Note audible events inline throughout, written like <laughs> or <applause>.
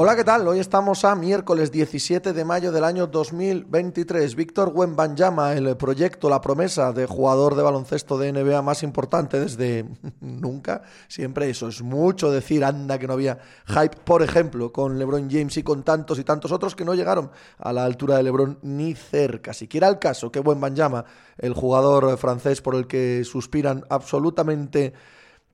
Hola, ¿qué tal? Hoy estamos a miércoles 17 de mayo del año 2023. Víctor Wembanyama, el proyecto, la promesa de jugador de baloncesto de NBA más importante desde <laughs> nunca. Siempre eso es mucho decir, anda que no había hype, por ejemplo, con LeBron James y con tantos y tantos otros que no llegaron a la altura de LeBron ni cerca. Siquiera el caso que Wembanyama, el jugador francés por el que suspiran absolutamente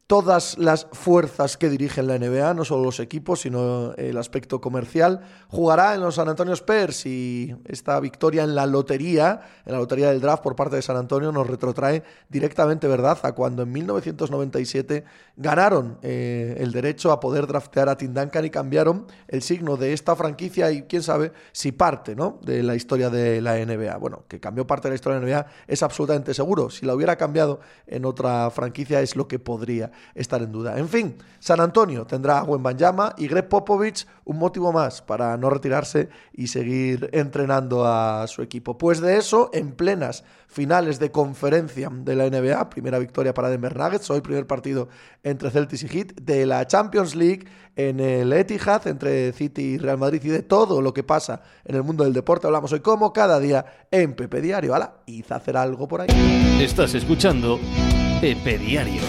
todas las fuerzas que dirigen la NBA, no solo los equipos, sino el aspecto comercial. Jugará en los San Antonio Spurs y esta victoria en la lotería, en la lotería del draft por parte de San Antonio, nos retrotrae directamente, ¿verdad?, a cuando en 1997 ganaron eh, el derecho a poder draftear a Tim Duncan y cambiaron el signo de esta franquicia y quién sabe si parte, ¿no?, de la historia de la NBA. Bueno, que cambió parte de la historia de la NBA es absolutamente seguro. Si la hubiera cambiado en otra franquicia es lo que podría estar en duda. En fin, San Antonio tendrá a Wembanyama y Greg Popovich un motivo más para no retirarse y seguir entrenando a su equipo. Pues de eso, en plenas finales de conferencia de la NBA, primera victoria para Denver Nuggets, hoy primer partido entre Celtics y Heat, de la Champions League en el Etihad entre City y Real Madrid y de todo lo que pasa en el mundo del deporte. Hablamos hoy como cada día en Pepe Diario. ¡Hala! Y hacer algo por ahí. Estás escuchando Pepe Diario.